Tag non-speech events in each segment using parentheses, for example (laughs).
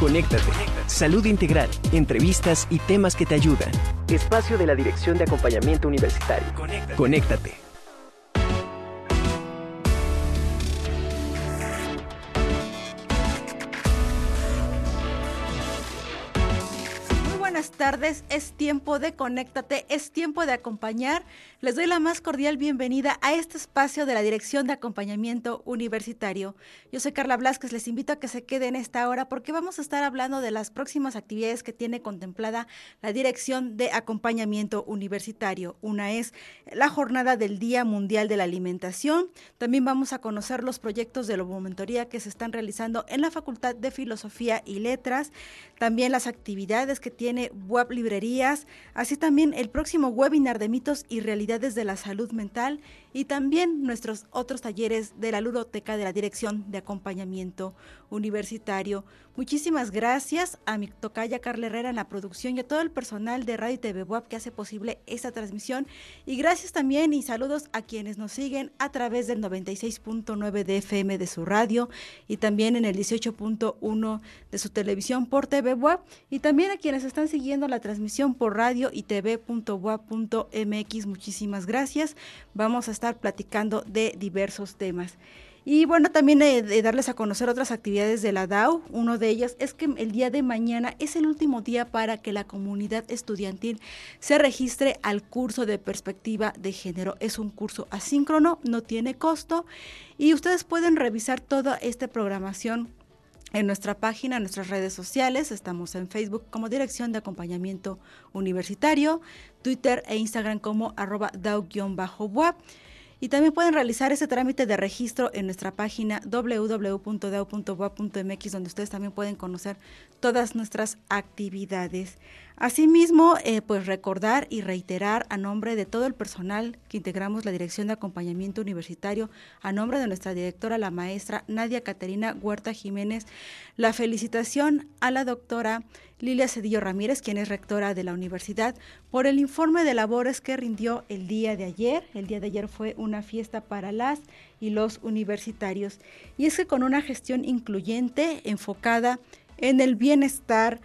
Conéctate. Salud integral, entrevistas y temas que te ayudan. Espacio de la Dirección de Acompañamiento Universitario. Conéctate. buenas es tiempo de conéctate, es tiempo de acompañar. Les doy la más cordial bienvenida a este espacio de la Dirección de Acompañamiento Universitario. Yo soy Carla Blasquez, les invito a que se queden esta hora porque vamos a estar hablando de las próximas actividades que tiene contemplada la Dirección de Acompañamiento Universitario. Una es la jornada del Día Mundial de la Alimentación. También vamos a conocer los proyectos de lobomentoría que se están realizando en la Facultad de Filosofía y Letras, también las actividades que tiene web librerías, así también el próximo webinar de mitos y realidades de la salud mental y también nuestros otros talleres de la ludoteca de la Dirección de Acompañamiento Universitario. Muchísimas gracias a mi tocaya Carla Herrera en la producción y a todo el personal de Radio y TV Web que hace posible esta transmisión. Y gracias también y saludos a quienes nos siguen a través del 96.9 de FM de su radio y también en el 18.1 de su televisión por TV Web y también a quienes están siguiendo la transmisión por radio y tv.web.mx. Muchísimas gracias. Vamos a estar platicando de diversos temas. Y bueno, también de, darles a conocer otras actividades de la DAO. Uno de ellas es que el día de mañana es el último día para que la comunidad estudiantil se registre al curso de perspectiva de género. Es un curso asíncrono, no tiene costo y ustedes pueden revisar toda esta programación en nuestra página, en nuestras redes sociales. Estamos en Facebook como Dirección de Acompañamiento Universitario, Twitter e Instagram como arroba DAO-web. Y también pueden realizar ese trámite de registro en nuestra página www.dao.boa.mx, donde ustedes también pueden conocer todas nuestras actividades. Asimismo, eh, pues recordar y reiterar a nombre de todo el personal que integramos la Dirección de Acompañamiento Universitario, a nombre de nuestra directora, la maestra Nadia Caterina Huerta Jiménez, la felicitación a la doctora Lilia Cedillo Ramírez, quien es rectora de la universidad, por el informe de labores que rindió el día de ayer. El día de ayer fue una fiesta para las y los universitarios. Y es que con una gestión incluyente, enfocada en el bienestar,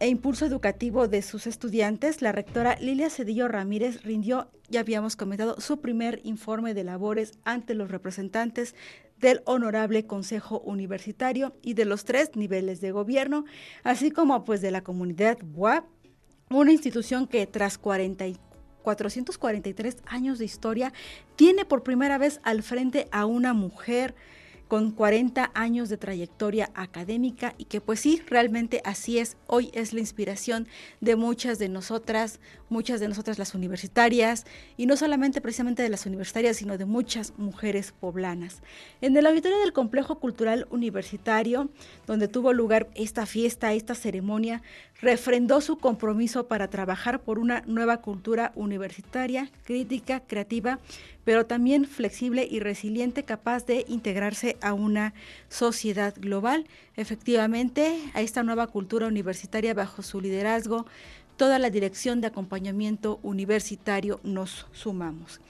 e impulso educativo de sus estudiantes, la rectora Lilia Cedillo Ramírez rindió, ya habíamos comentado, su primer informe de labores ante los representantes del Honorable Consejo Universitario y de los tres niveles de gobierno, así como pues de la comunidad BUAP, una institución que tras 40 443 años de historia tiene por primera vez al frente a una mujer con 40 años de trayectoria académica y que pues sí, realmente así es. Hoy es la inspiración de muchas de nosotras, muchas de nosotras las universitarias y no solamente precisamente de las universitarias, sino de muchas mujeres poblanas. En el auditorio del Complejo Cultural Universitario, donde tuvo lugar esta fiesta, esta ceremonia, refrendó su compromiso para trabajar por una nueva cultura universitaria, crítica, creativa, pero también flexible y resiliente, capaz de integrarse a una sociedad global. Efectivamente, a esta nueva cultura universitaria bajo su liderazgo, toda la dirección de acompañamiento universitario nos sumamos.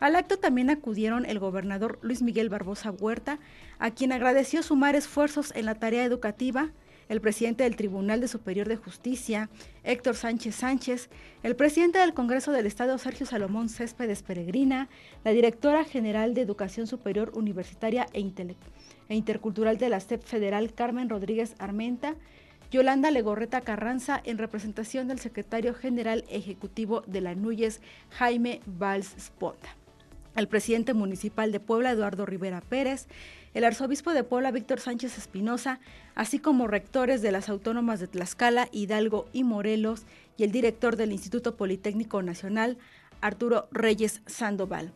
Al acto también acudieron el gobernador Luis Miguel Barbosa Huerta, a quien agradeció sumar esfuerzos en la tarea educativa, el presidente del Tribunal de Superior de Justicia, Héctor Sánchez Sánchez, el presidente del Congreso del Estado, Sergio Salomón Céspedes Peregrina, la directora general de Educación Superior Universitaria e, e Intercultural de la SEP Federal, Carmen Rodríguez Armenta, Yolanda Legorreta Carranza, en representación del secretario general ejecutivo de la NUYES, Jaime Valls Sponda. El presidente municipal de Puebla, Eduardo Rivera Pérez, el arzobispo de Puebla, Víctor Sánchez Espinosa, así como rectores de las autónomas de Tlaxcala, Hidalgo y Morelos, y el director del Instituto Politécnico Nacional, Arturo Reyes Sandoval.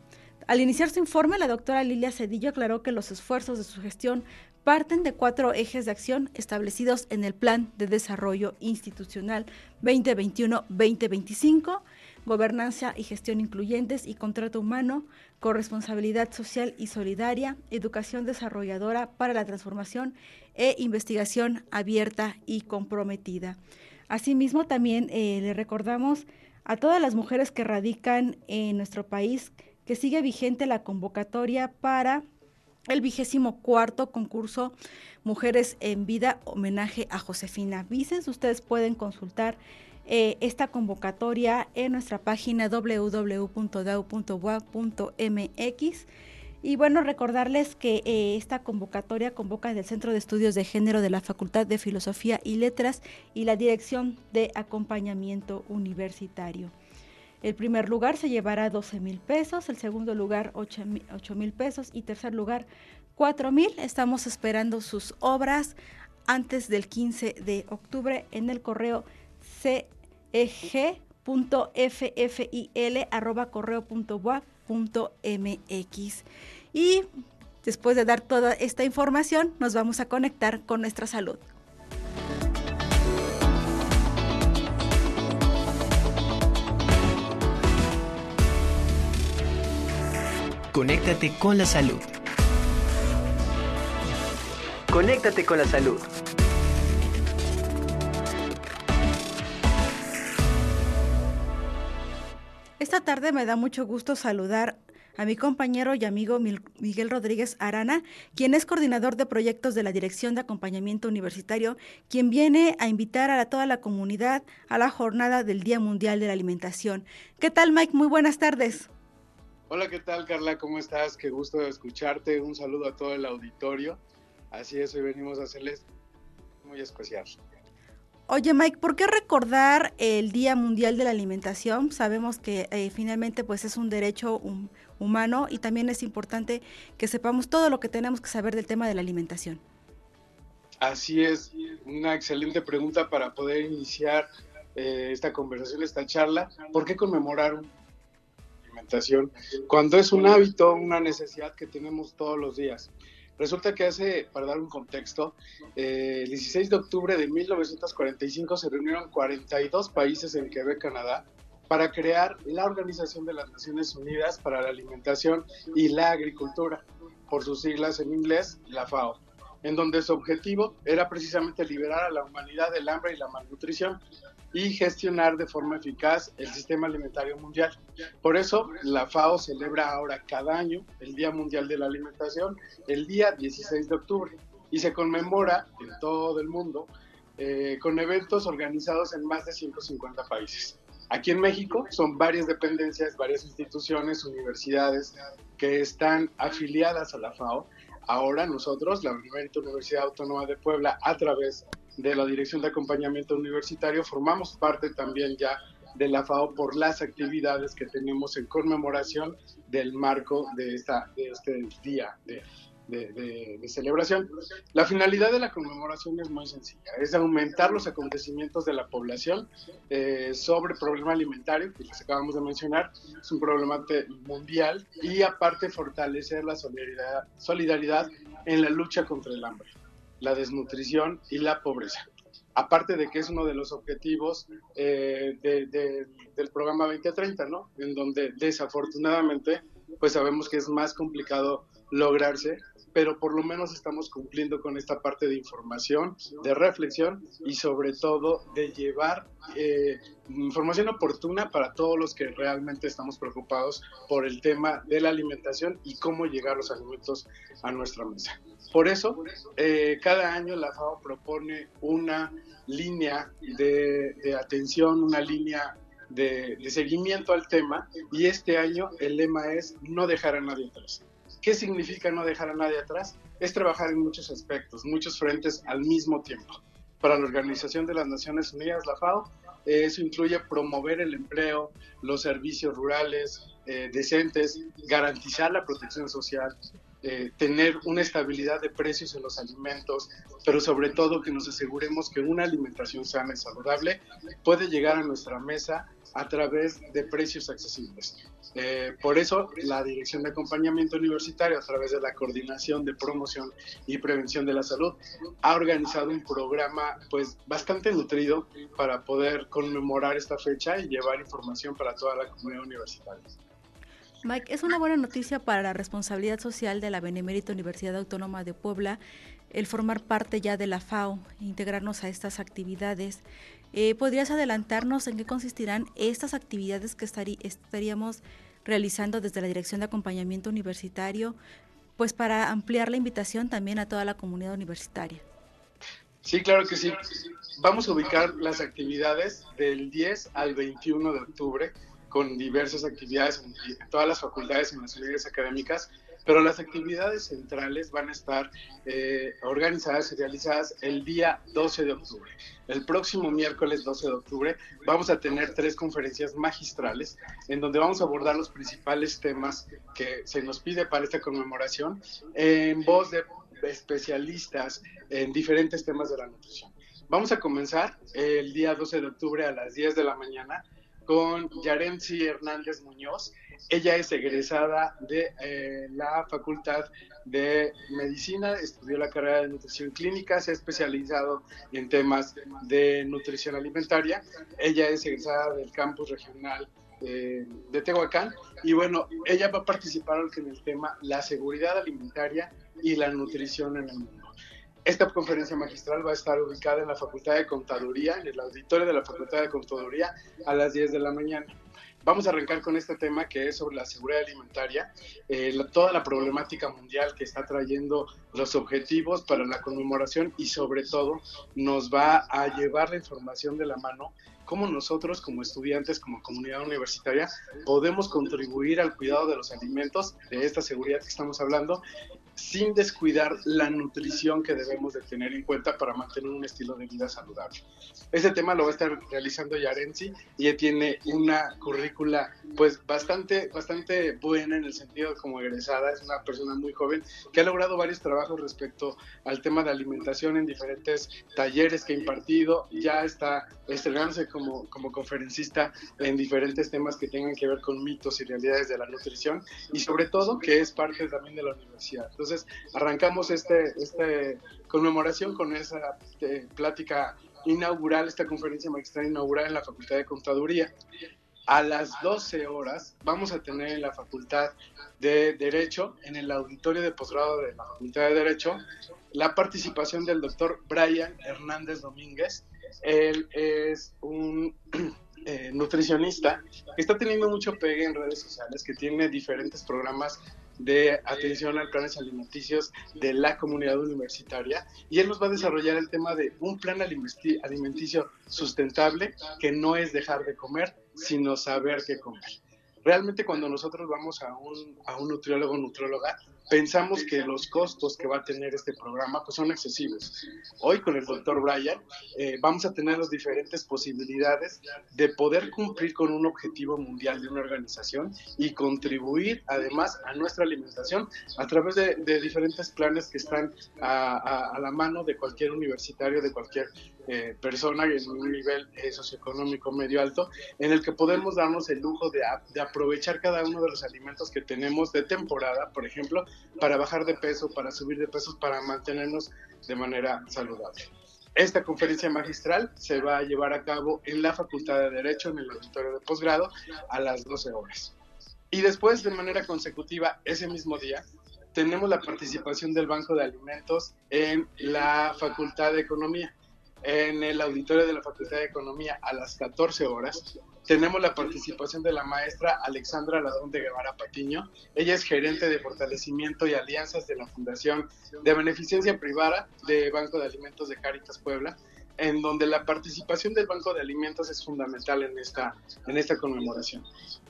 Al iniciar su informe, la doctora Lilia Cedillo aclaró que los esfuerzos de su gestión parten de cuatro ejes de acción establecidos en el Plan de Desarrollo Institucional 2021-2025 gobernanza y gestión incluyentes y contrato humano, corresponsabilidad social y solidaria, educación desarrolladora para la transformación e investigación abierta y comprometida. Asimismo, también eh, le recordamos a todas las mujeres que radican en nuestro país que sigue vigente la convocatoria para el vigésimo cuarto concurso Mujeres en Vida, homenaje a Josefina Vicens. Ustedes pueden consultar eh, esta convocatoria en nuestra página www.dau.ua.mx. Y bueno, recordarles que eh, esta convocatoria convoca del Centro de Estudios de Género de la Facultad de Filosofía y Letras y la Dirección de Acompañamiento Universitario. El primer lugar se llevará 12 mil pesos, el segundo lugar 8 mil pesos y tercer lugar 4 mil. Estamos esperando sus obras antes del 15 de octubre en el correo ceg.ffil.correo.boac.mx. Y después de dar toda esta información, nos vamos a conectar con nuestra salud. Conéctate con la salud. Conéctate con la salud. Esta tarde me da mucho gusto saludar a mi compañero y amigo Miguel Rodríguez Arana, quien es coordinador de proyectos de la Dirección de Acompañamiento Universitario, quien viene a invitar a toda la comunidad a la jornada del Día Mundial de la Alimentación. ¿Qué tal, Mike? Muy buenas tardes. Hola, ¿qué tal Carla? ¿Cómo estás? Qué gusto escucharte. Un saludo a todo el auditorio. Así es, hoy venimos a hacerles muy especial. Oye Mike, ¿por qué recordar el Día Mundial de la Alimentación? Sabemos que eh, finalmente pues es un derecho humano y también es importante que sepamos todo lo que tenemos que saber del tema de la alimentación. Así es, una excelente pregunta para poder iniciar eh, esta conversación, esta charla. ¿Por qué conmemorar un alimentación, cuando es un hábito, una necesidad que tenemos todos los días. Resulta que hace, para dar un contexto, eh, el 16 de octubre de 1945 se reunieron 42 países en Quebec, Canadá, para crear la Organización de las Naciones Unidas para la Alimentación y la Agricultura, por sus siglas en inglés, la FAO, en donde su objetivo era precisamente liberar a la humanidad del hambre y la malnutrición y gestionar de forma eficaz el sistema alimentario mundial. Por eso, la FAO celebra ahora cada año el Día Mundial de la Alimentación, el día 16 de octubre, y se conmemora en todo el mundo eh, con eventos organizados en más de 150 países. Aquí en México son varias dependencias, varias instituciones, universidades que están afiliadas a la FAO. Ahora nosotros, la Universidad Autónoma de Puebla, a través la Dirección de Acompañamiento Universitario, formamos parte también ya de la FAO por las actividades que tenemos en conmemoración del marco de, esta, de este día de, de, celebración. La finalidad de la conmemoración es muy sencilla, es aumentar los acontecimientos de la población eh, sobre el problema alimentario, que les acabamos de mencionar, es un problema mundial, y aparte fortalecer la solidaridad en la lucha contra el hambre la desnutrición y la pobreza. Aparte de que es uno de los objetivos eh, del programa 2030, ¿no? En donde desafortunadamente, pues sabemos que es más complicado lograrse, pero por lo menos estamos cumpliendo con esta parte de información, de reflexión y sobre todo de llevar eh, información oportuna para todos los que realmente estamos preocupados por el tema de la alimentación y cómo llegar los alimentos a nuestra mesa. Por eso, eh, cada año la FAO propone una línea de, atención, una línea de, de, seguimiento al tema y este año el lema es no dejar a nadie atrás. ¿Qué significa no dejar a nadie atrás? Es trabajar en muchos aspectos, muchos frentes al mismo tiempo. Para la Organización de las Naciones Unidas, la FAO, eso incluye promover el empleo, los servicios rurales eh, decentes, garantizar la protección social, eh, tener una estabilidad de precios en los alimentos, pero sobre todo que nos aseguremos que una alimentación sana y saludable puede llegar a nuestra mesa a través de precios accesibles. Eh, por eso, la Dirección de Acompañamiento Universitario, a través de la Coordinación de Promoción y Prevención de la Salud, ha organizado un programa pues bastante nutrido para poder conmemorar esta fecha y llevar información para toda la comunidad universitaria. Mike, es una buena noticia para la responsabilidad social de la Benemérita Universidad Autónoma de Puebla el formar parte ya de la FAO, integrarnos a estas actividades. Eh, ¿Podrías adelantarnos en qué consistirán estas actividades que estaríamos realizando desde la Dirección de Acompañamiento Universitario? pues para ampliar la invitación también a toda la comunidad universitaria. Sí, claro que sí. Vamos a ubicar las actividades del 10 al 21 de octubre con diversas actividades en, todas las facultades y en las unidades académicas, pero las actividades centrales van a estar eh, organizadas y realizadas el día 12 de octubre. El próximo miércoles 12 de octubre vamos a tener tres conferencias magistrales en donde vamos a abordar los principales temas que se nos pide para esta conmemoración en voz de especialistas en diferentes temas de la nutrición. Vamos a comenzar el día 12 de octubre a las 10 de la mañana con Yarenzi Hernández Muñoz. Ella es egresada de eh, la Facultad de Medicina, estudió la carrera de Nutrición Clínica, se ha especializado en temas de nutrición alimentaria. Ella es egresada del campus regional de Tehuacán y bueno, ella va a participar en el tema la seguridad alimentaria y la nutrición en el. Esta conferencia magistral va a estar ubicada en la Facultad de Contaduría, en el auditorio de la Facultad de Contaduría, a las 10 de la mañana. Vamos a arrancar con este tema que es sobre la seguridad alimentaria, eh, toda la problemática mundial que está trayendo los objetivos para la conmemoración y sobre todo nos va a llevar la información de la mano cómo nosotros como estudiantes, como comunidad universitaria, podemos contribuir al cuidado de los alimentos, de esta seguridad que estamos hablando, sin descuidar la nutrición que debemos de tener en cuenta para mantener un estilo de vida saludable. Este tema lo va a estar realizando Yarenzi y ella tiene una currícula pues bastante, bastante buena en el sentido de como egresada, es una persona muy joven que ha logrado varios trabajos respecto al tema de alimentación en diferentes talleres que ha impartido, ya está estrenándose como, como conferencista en diferentes temas que tengan que ver con mitos y realidades de la nutrición y sobre todo que es parte también de la universidad. Entonces, arrancamos este, este conmemoración con esa eh, plática inaugural, esta conferencia magistral inaugural en la Facultad de Contaduría. A las 12 horas vamos a tener en la Facultad de Derecho, en el auditorio de posgrado de la Facultad de Derecho, la participación del doctor Brian Hernández Domínguez. Él es un (clears throat) eh, nutricionista que está teniendo mucho pegue en redes sociales, que tiene diferentes programas de atención a planes alimenticios de la comunidad universitaria y él nos va a desarrollar el tema de un plan alimenticio sustentable que no es dejar de comer, sino saber qué comer. Realmente cuando nosotros vamos a un, a un nutriólogo o nutrióloga, pensamos que los costos que va a tener este programa pues son excesivos. Hoy con el doctor Brian eh, vamos a tener las diferentes posibilidades de poder cumplir con un objetivo mundial de una organización y contribuir además a nuestra alimentación a través de, diferentes planes que están a, la mano de cualquier universitario, de cualquier eh, persona en un nivel eh, socioeconómico medio alto, en el que podemos darnos el lujo de, de aprovechar cada uno de los alimentos que tenemos de temporada, por ejemplo, para bajar de peso, para subir de peso, para mantenernos de manera saludable. Esta conferencia magistral se va a llevar a cabo en la Facultad de Derecho, en el auditorio de posgrado, a las 12 horas. Y después, de manera consecutiva, ese mismo día, tenemos la participación del Banco de Alimentos en la Facultad de Economía en el auditorio de la Facultad de Economía a las 14 horas. Tenemos la participación de la maestra Alexandra Ladrón de Guevara Patiño. Ella es gerente de fortalecimiento y alianzas de la Fundación de Beneficencia Privada de Banco de Alimentos de Caritas Puebla en donde la participación del Banco de Alimentos es fundamental en esta, en esta conmemoración.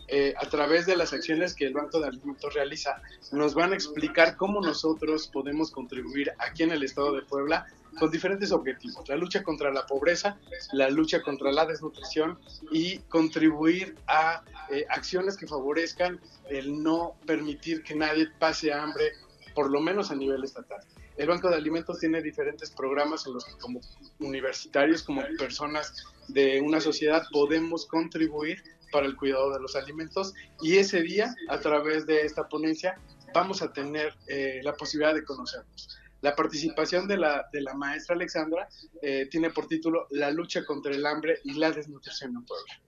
Eh, a través de las acciones que el Banco de Alimentos realiza, nos van a explicar cómo nosotros podemos contribuir aquí en el estado de Puebla con diferentes objetivos. La lucha contra la pobreza, la lucha contra la desnutrición y contribuir a eh, acciones que favorezcan el no permitir que nadie pase hambre, por lo menos a nivel estatal. El Banco de Alimentos tiene diferentes programas en los que como universitarios, como personas de una sociedad, podemos contribuir para el cuidado de los alimentos y ese día, a través de esta ponencia, vamos a tener eh, la posibilidad de conocernos. La participación de la, de la maestra Alexandra eh, tiene por título La lucha contra el hambre y la desnutrición en Puebla.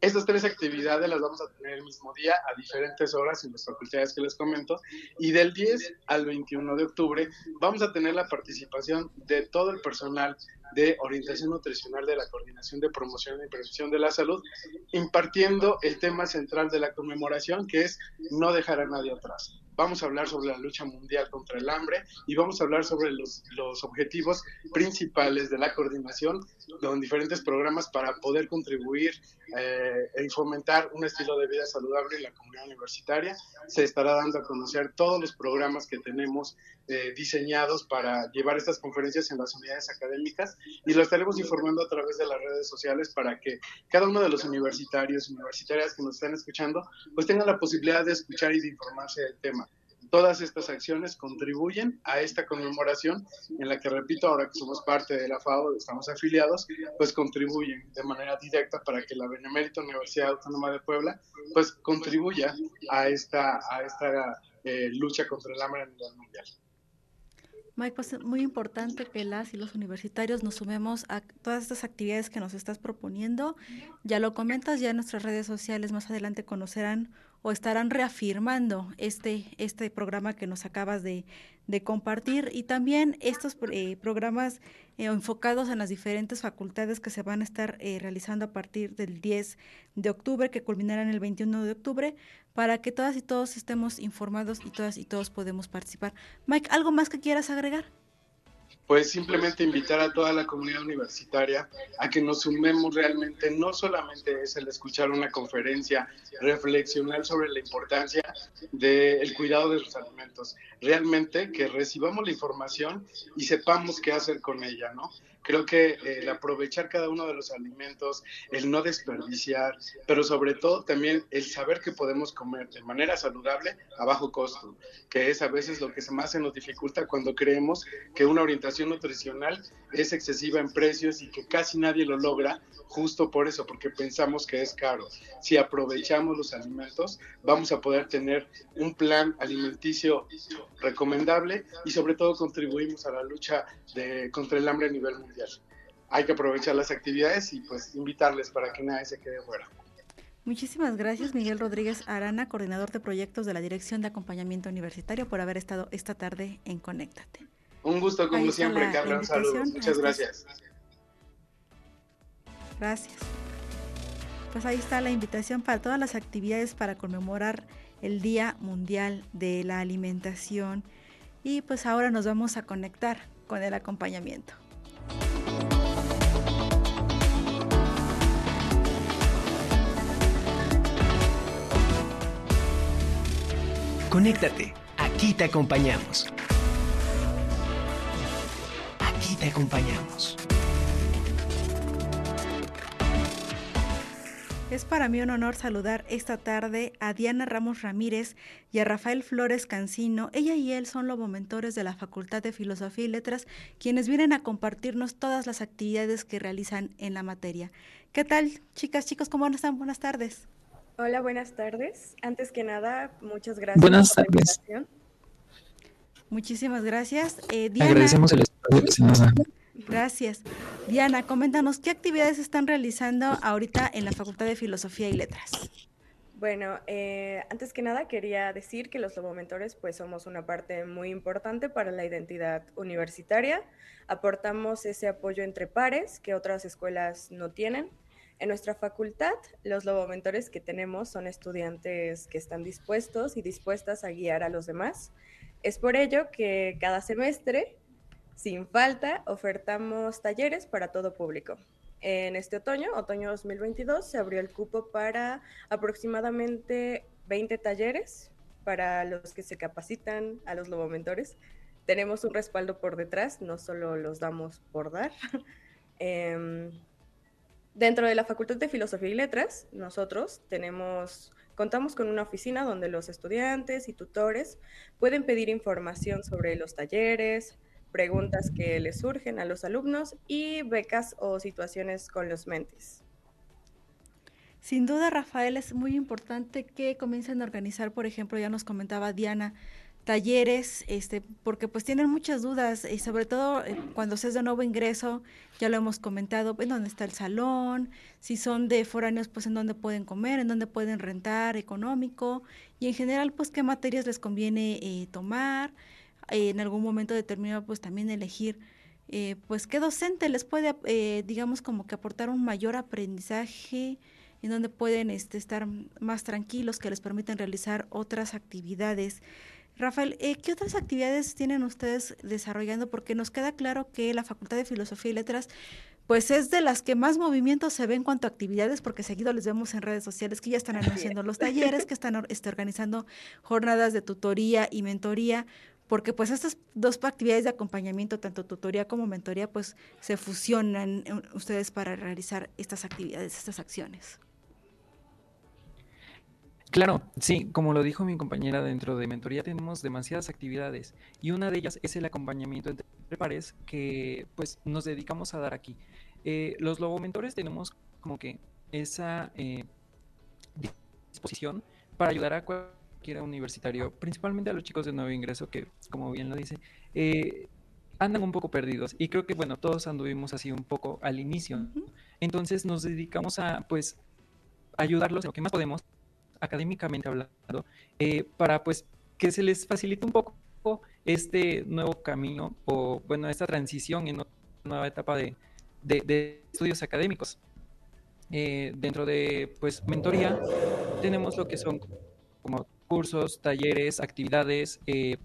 Estas tres actividades las vamos a tener el mismo día a diferentes horas en las facultades que les comento y del 10 al 21 de octubre vamos a tener la participación de todo el personal de orientación nutricional de la Coordinación de Promoción y Prevención de la Salud impartiendo el tema central de la conmemoración que es no dejar a nadie atrás. vamos a hablar sobre la lucha mundial contra el hambre y vamos a hablar sobre los, los objetivos principales de la coordinación con diferentes programas para poder contribuir eh, y fomentar un estilo de vida saludable en la comunidad universitaria. Se estará dando a conocer todos los programas que tenemos eh, diseñados para llevar estas conferencias en las unidades académicas y lo estaremos informando a través de las redes sociales para que cada uno de los universitarios, universitarias que nos están escuchando, pues tengan la posibilidad de escuchar y de informarse del tema. Todas estas acciones contribuyen a esta conmemoración en la que, repito, ahora que somos parte de la FAO, estamos afiliados, pues contribuyen de manera directa para que la Benemérita Universidad Autónoma de Puebla pues contribuya a esta, a esta eh, lucha contra el hambre a nivel mundial. Mike, pues es muy importante que las y los universitarios nos sumemos a todas estas actividades que nos estás proponiendo. Ya lo comentas, ya en nuestras redes sociales más adelante conocerán o estarán reafirmando este, este programa que nos acabas de, compartir y también estos eh, programas eh, enfocados en las diferentes facultades que se van a estar eh, realizando a partir del 10 de octubre, que culminarán el 21 de octubre, para que todas y todos estemos informados y todas y todos podemos participar. Mike, ¿algo más que quieras agregar? Pues simplemente invitar a toda la comunidad universitaria a que nos sumemos realmente, no solamente es el escuchar una conferencia, reflexionar sobre la importancia del cuidado de los alimentos, realmente que recibamos la información y sepamos qué hacer con ella, ¿no? Creo que eh, el aprovechar cada uno de los alimentos, el no desperdiciar, pero sobre todo también el saber que podemos comer de manera saludable a bajo costo, que es a veces lo que más se nos dificulta cuando creemos que una orientación nutricional es excesiva en precios y que casi nadie lo logra justo por eso, porque pensamos que es caro. Si aprovechamos los alimentos, vamos a poder tener un plan alimenticio recomendable y sobre todo contribuimos a la lucha de, contra el hambre a nivel mundial hay que aprovechar las actividades y pues invitarles para que nadie se quede fuera. Muchísimas gracias Miguel Rodríguez Arana, coordinador de proyectos de la Dirección de Acompañamiento Universitario, por haber estado esta tarde en Conéctate. Un gusto como siempre, Carla. Un saludo. Muchas gracias. Gracias. Pues ahí está la invitación para todas las actividades para conmemorar el Día Mundial de la Alimentación. Y pues ahora nos vamos a conectar con el acompañamiento. Conéctate, aquí te acompañamos. Aquí te acompañamos. Es para mí un honor saludar esta tarde a Diana Ramos Ramírez y a Rafael Flores Cancino. Ella y él son lobomentores de la Facultad de Filosofía y Letras, quienes vienen a compartirnos todas las actividades que realizan en la materia. ¿Qué tal, chicas, chicos? ¿Cómo están? Buenas tardes. Hola, buenas tardes. Antes que nada, muchas gracias buenas por tardes. la. Muchísimas gracias. Eh, Diana, Agradecemos el espacio Gracias. Diana, coméntanos, ¿qué actividades están realizando ahorita en la Facultad de Filosofía y Letras? Bueno, eh, antes que nada quería decir que los lobomentores pues somos una parte muy importante para la identidad universitaria. Aportamos ese apoyo entre pares que otras escuelas no tienen. En nuestra facultad, los lobomentores que tenemos son estudiantes que están dispuestos y dispuestas a guiar a los demás. Es por ello que cada semestre sin falta, ofertamos talleres para todo público. En este otoño, otoño 2022, se abrió el cupo para aproximadamente 20 talleres para los que se capacitan a los lobomentores. Tenemos un respaldo por detrás, no solo los damos por dar. (laughs) Em, dentro de la Facultad de Filosofía y Letras, nosotros tenemos contamos con una oficina donde los estudiantes y tutores pueden pedir información sobre los talleres, preguntas que les surgen a los alumnos y becas o situaciones con los mentes. Sin duda, Rafael, es muy importante que comiencen a organizar, por ejemplo, ya nos comentaba Diana, talleres, este, porque pues tienen muchas dudas y sobre todo eh, cuando se es de nuevo ingreso, ya lo hemos comentado, en dónde está el salón, si son de foráneos, pues en dónde pueden comer, en dónde pueden rentar económico y en general, pues qué materias les conviene eh, tomar en algún momento determinado pues también elegir eh, pues qué docente les puede eh, digamos como que aportar un mayor aprendizaje en donde pueden este, estar más tranquilos que les permiten realizar otras actividades Rafael, eh, ¿qué otras actividades tienen ustedes desarrollando? Porque nos queda claro que la Facultad de Filosofía y Letras pues es de las que más movimientos se ve en cuanto a actividades, porque seguido les vemos en redes sociales que ya están anunciando los talleres, que están este, organizando jornadas de tutoría y mentoría, porque pues estas dos actividades de acompañamiento, tanto tutoría como mentoría, pues se fusionan ustedes para realizar estas actividades, estas acciones. Claro, sí, como lo dijo mi compañera, dentro de mentoría tenemos demasiadas actividades y una de ellas es el acompañamiento entre pares que pues nos dedicamos a dar aquí. Eh, los lobomentores tenemos como que esa eh, disposición para ayudar a cualquier universitario, principalmente a los chicos de nuevo ingreso que, como bien lo dice, eh, andan un poco perdidos y creo que bueno, todos anduvimos así un poco al inicio. Entonces nos dedicamos a pues ayudarlos en lo que más podemos académicamente hablando, eh, para pues que se les facilite un poco este nuevo camino o bueno, esta transición en una nueva etapa de, estudios académicos. Eh, dentro de pues mentoría tenemos lo que son como cursos, talleres, actividades, eh,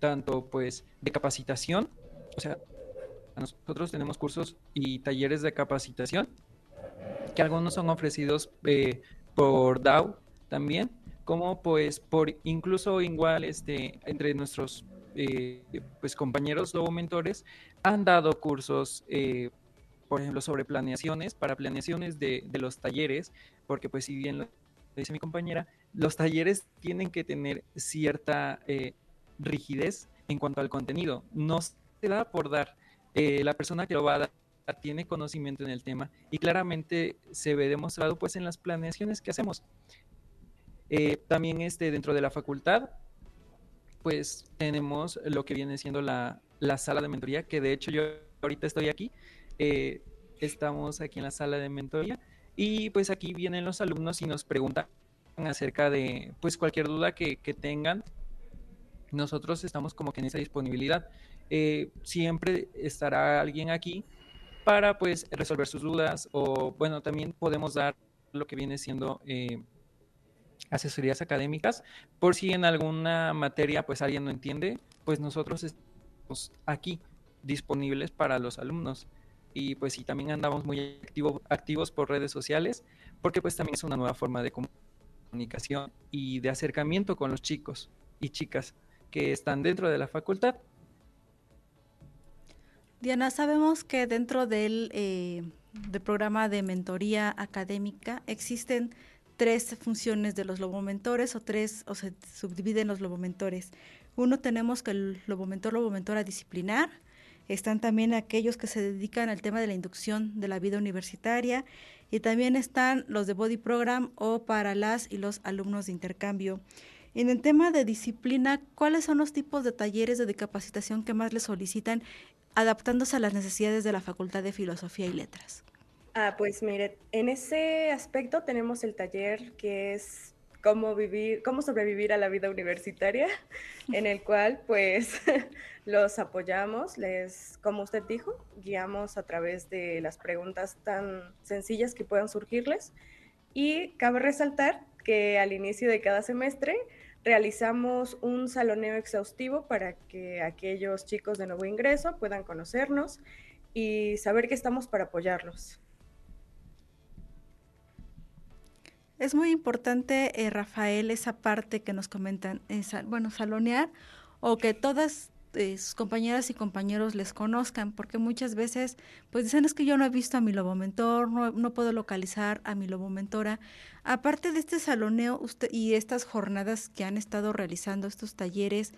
tanto pues de capacitación, o sea, nosotros tenemos cursos y talleres de capacitación que algunos son ofrecidos por DAO también, como pues por incluso igual este, entre nuestros eh, pues compañeros lobo mentores han dado cursos, eh, por ejemplo, sobre planeaciones, para planeaciones de, los talleres, porque pues si bien lo dice mi compañera, los talleres tienen que tener cierta eh, rigidez en cuanto al contenido. No se da por dar. la persona que lo va a dar tiene conocimiento en el tema y claramente se ve demostrado pues en las planeaciones que hacemos. Eh, también este, dentro de la facultad, pues tenemos lo que viene siendo la, sala de mentoría, que de hecho yo ahorita estoy aquí, eh, estamos aquí en la sala de mentoría y pues aquí vienen los alumnos y nos preguntan acerca de pues cualquier duda que, tengan. Nosotros estamos como que en esa disponibilidad. Eh, siempre estará alguien aquí para pues resolver sus dudas o bueno, también podemos dar lo que viene siendo eh, asesorías académicas. Por si en alguna materia pues alguien no entiende, pues nosotros estamos aquí disponibles para los alumnos. Y pues sí también andamos muy activo, activos por redes sociales porque pues también es una nueva forma de comunicación y de acercamiento con los chicos y chicas que están dentro de la facultad Diana, sabemos que dentro del, eh, del, programa de mentoría académica existen tres funciones de los lobomentores o tres, o se subdividen los lobomentores. Uno tenemos que el lobomentor, lobomentora disciplinar, están también aquellos que se dedican al tema de la inducción de la vida universitaria y también están los de Body Program o para las y los alumnos de intercambio. En el tema de disciplina, ¿cuáles son los tipos de talleres de capacitación que más les solicitan adaptándose a las necesidades de la Facultad de Filosofía y Letras? Ah, pues mire, en ese aspecto tenemos el taller que es cómo vivir, cómo sobrevivir a la vida universitaria, (laughs) en el cual pues (laughs) los apoyamos, les, como usted dijo, guiamos a través de las preguntas tan sencillas que puedan surgirles. Y cabe resaltar que al inicio de cada semestre Realizamos un saloneo exhaustivo para que aquellos chicos de nuevo ingreso puedan conocernos y saber que estamos para apoyarlos. Es muy importante, eh, Rafael, esa parte que nos comentan, bueno, salonear o que todas eh, sus compañeras y compañeros les conozcan, porque muchas veces pues dicen es que yo no he visto a mi lobo mentor, no, no puedo localizar a mi lobo mentora. Aparte de este saloneo usted, y estas jornadas que han estado realizando, estos talleres,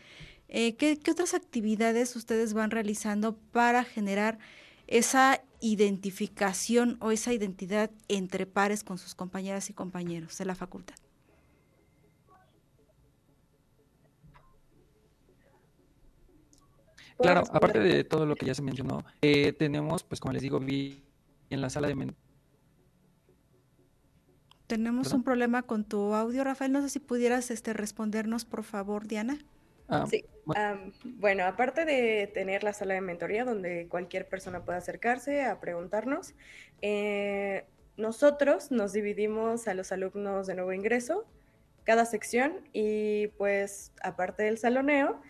eh, ¿qué, ¿qué otras actividades ustedes van realizando para generar esa identificación o esa identidad entre pares con sus compañeras y compañeros de la facultad? Claro, aparte de todo lo que ya se mencionó, eh, tenemos, pues como les digo, vi en la sala de... Tenemos un problema con tu audio, Rafael. No sé si pudieras este, respondernos, por favor, Diana. Ah, sí, bueno. aparte de tener la sala de mentoría donde cualquier persona pueda acercarse a preguntarnos, eh, nosotros nos dividimos a los alumnos de nuevo ingreso cada sección y pues aparte del saloneo,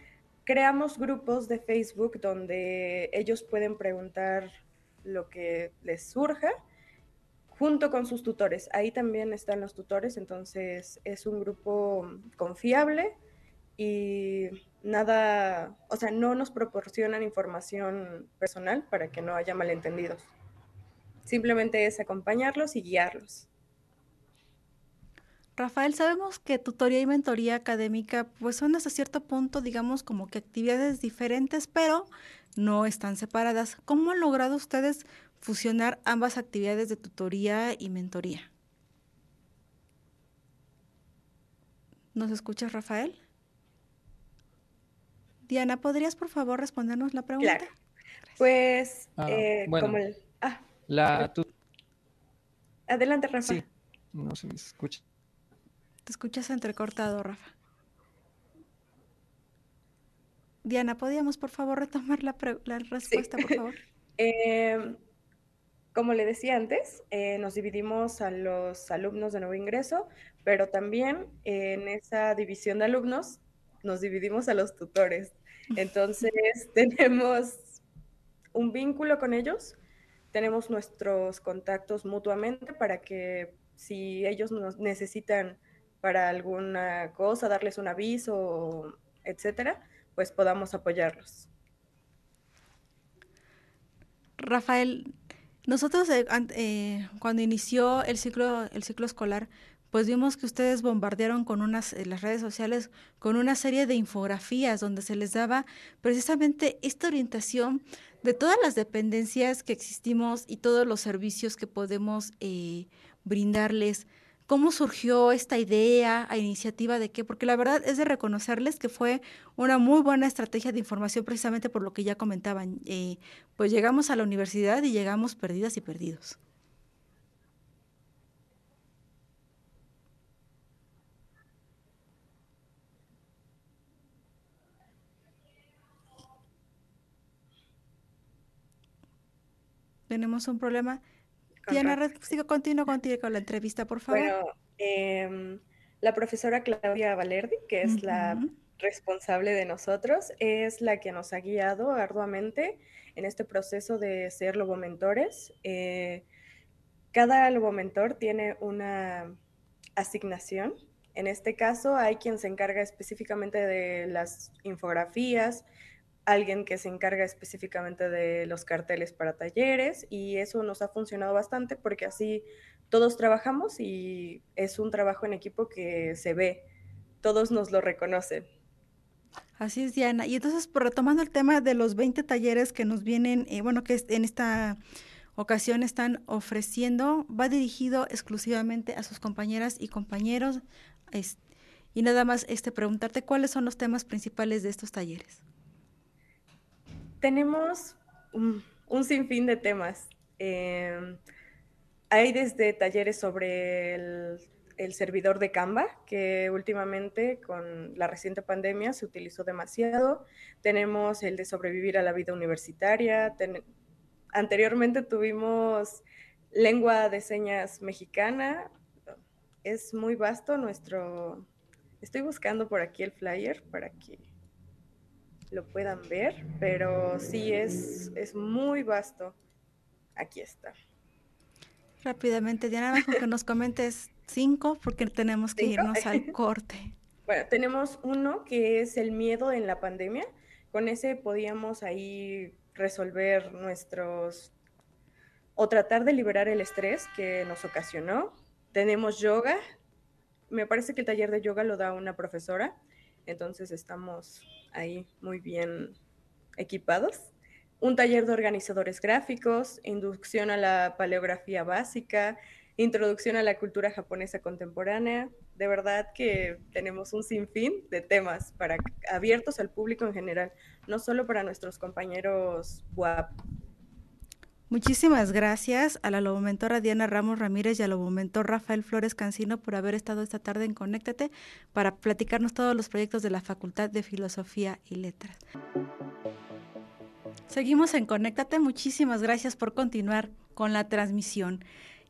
creamos grupos de Facebook donde ellos pueden preguntar lo que les surja junto con sus tutores. Ahí también están los tutores, entonces es un grupo confiable y nada, o sea, no nos proporcionan información personal para que no haya malentendidos. Simplemente es acompañarlos y guiarlos. Rafael, sabemos que tutoría y mentoría académica pues son hasta cierto punto, digamos, como que actividades diferentes, pero no están separadas. ¿Cómo han logrado ustedes fusionar ambas actividades de tutoría y mentoría? ¿Nos escuchas, Rafael? Diana, ¿podrías por favor respondernos la pregunta? Claro. Pues, ah, eh, como el... Ah, la, Adelante, Rafa. Sí, no se me escucha. Te escuchas entrecortado, Rafa. Diana, ¿podríamos por favor retomar la, respuesta, por favor? (laughs) Em, como le decía antes, eh, nos dividimos a los alumnos de nuevo ingreso, pero también en esa división de alumnos nos dividimos a los tutores. (laughs) Entonces, (laughs) tenemos un vínculo con ellos, tenemos nuestros contactos mutuamente para que si ellos nos necesitan para alguna cosa, darles un aviso, etcétera, pues podamos apoyarlos. Rafael, nosotros eh, eh, cuando inició el ciclo, el ciclo escolar, pues vimos que ustedes bombardearon con unas, las redes sociales con una serie de infografías donde se les daba precisamente esta orientación de todas las dependencias que existimos y todos los servicios que podemos eh, brindarles ¿Cómo surgió esta idea, a iniciativa de qué? Porque la verdad es de reconocerles que fue una muy buena estrategia de información precisamente por lo que ya comentaban. Eh, pues llegamos a la universidad y llegamos perdidas y perdidos. Tenemos un problema. Diana, sigo continuo contigo con la entrevista, por favor. Bueno, em, la profesora Claudia Valerdi, que es la responsable de nosotros, es la que nos ha guiado arduamente en este proceso de ser lobomentores. Eh, cada lobomentor tiene una asignación. En este caso, hay quien se encarga específicamente de las infografías, alguien que se encarga específicamente de los carteles para talleres y eso nos ha funcionado bastante porque así todos trabajamos y es un trabajo en equipo que se ve, todos nos lo reconocen. Así es, Diana. Y entonces, por retomando el tema de los 20 talleres que nos vienen, eh, bueno, que en esta ocasión están ofreciendo, va dirigido exclusivamente a sus compañeras y compañeros. y nada más este, preguntarte cuáles son los temas principales de estos talleres tenemos un, sinfín de temas. Em, hay desde talleres sobre el, servidor de Canva, que últimamente con la reciente pandemia se utilizó demasiado. Tenemos el de sobrevivir a la vida universitaria. anteriormente tuvimos lengua de señas mexicana. Es muy vasto nuestro... Estoy buscando por aquí el flyer para que lo puedan ver, pero sí es, es muy vasto. Aquí está. Rápidamente, Diana, que nos comentes cinco, porque tenemos que irnos al (laughs) corte. Bueno, tenemos uno que es el miedo en la pandemia. Con ese podíamos ahí resolver nuestros o tratar de liberar el estrés que nos ocasionó. Tenemos yoga. Me parece que el taller de yoga lo da una profesora, entonces estamos ahí muy bien equipados. Un taller de organizadores gráficos, inducción a la paleografía básica, introducción a la cultura japonesa contemporánea. De verdad que tenemos un sinfín de temas para abiertos al público en general, no solo para nuestros compañeros WAP. Muchísimas gracias a la lobomentora Diana Ramos Ramírez y al lobomentor Rafael Flores Cancino por haber estado esta tarde en Conéctate para platicarnos todos los proyectos de la Facultad de Filosofía y Letras. Seguimos en Conéctate, muchísimas gracias por continuar con la transmisión.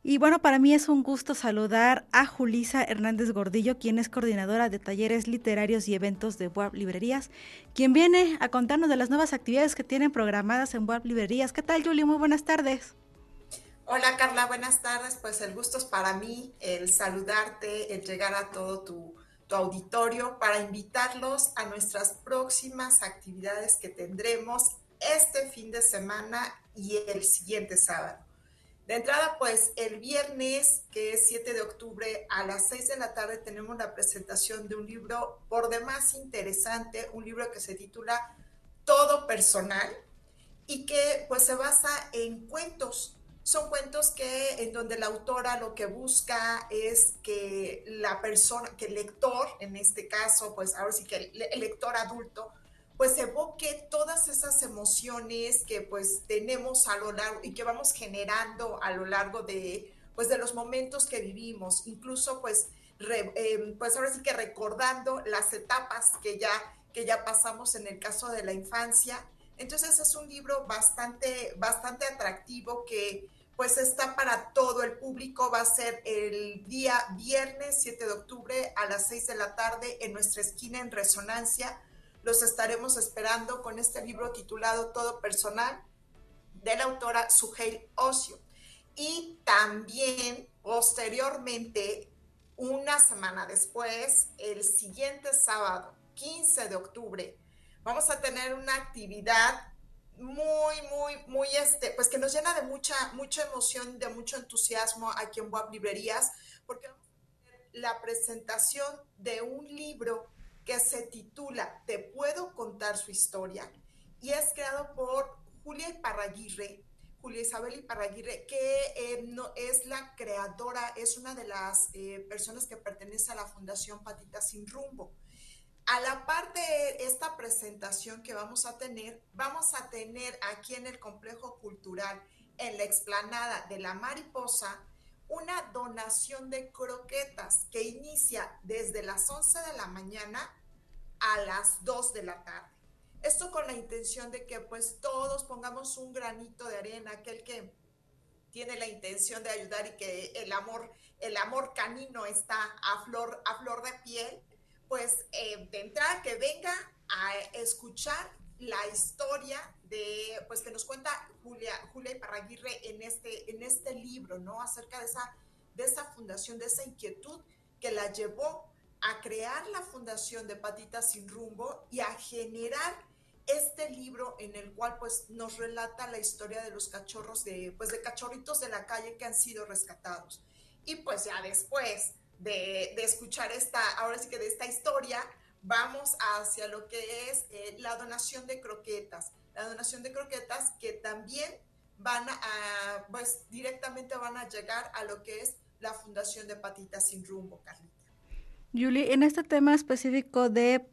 Y bueno, para mí es un gusto saludar a Julisa Hernández Gordillo, quien es coordinadora de talleres literarios y eventos de Web Librerías, quien viene a contarnos de las nuevas actividades que tienen programadas en Web Librerías. ¿Qué tal, Julie? Muy buenas tardes. Hola Carla, buenas tardes. Pues el gusto es para mí el saludarte, el llegar a todo tu auditorio para invitarlos a nuestras próximas actividades que tendremos este fin de semana y el siguiente sábado. De entrada, pues el viernes, que es 7 de octubre, a las 6 de la tarde tenemos la presentación de un libro por demás interesante, un libro que se titula Todo Personal y que pues se basa en cuentos. Son cuentos que en donde la autora lo que busca es que la persona, que el lector, en este caso, pues ahora sí que el lector adulto, pues evoque todas esas emociones que pues tenemos a lo largo y que vamos generando a lo largo de pues de los momentos que vivimos, incluso pues em, pues ahora sí que recordando las etapas que ya que ya pasamos en el caso de la infancia. Entonces es un libro bastante bastante atractivo que pues está para todo el público. Va a ser el día viernes 7 de octubre a las 6 de la tarde en nuestra esquina en Resonancia los estaremos esperando con este libro titulado Todo Personal de la autora Suheil Ocio. Y también posteriormente, una semana después, el siguiente sábado, 15 de octubre, vamos a tener una actividad muy, muy, muy, este, pues que nos llena de mucha, mucha emoción, de mucho entusiasmo aquí en Web Librerías, porque vamos a tener la presentación de un libro que se titula Te puedo contar su historia y es creado por Julia Iparraguirre, Julia Isabel Iparraguirre, que eh, no, es la creadora, es una de las eh, personas que pertenece a la Fundación Patita Sin Rumbo. A la par de esta presentación que vamos a tener, vamos a tener aquí en el complejo cultural, en la explanada de la mariposa, una donación de croquetas que inicia desde las 11 de la mañana a las 2 de la tarde. Esto con la intención de que pues todos pongamos un granito de arena, aquel que tiene la intención de ayudar y que el amor, el amor canino está a flor, a flor de piel, pues eh, de entrada que venga a escuchar la historia de, pues que nos cuenta Julia, Julia Iparraguirre en este, en este libro, ¿no? Acerca de esa, de esa fundación, de esa inquietud que la llevó a crear la fundación de Patitas Sin Rumbo y a generar este libro en el cual pues nos relata la historia de los cachorros de pues de cachorritos de la calle que han sido rescatados. Y pues ya después de, escuchar esta, ahora sí que de esta historia, vamos hacia lo que es eh, la donación de croquetas. La donación de croquetas que también van a, pues directamente van a llegar a lo que es la Fundación de Patitas Sin Rumbo, Carlita. Julie, en este tema específico de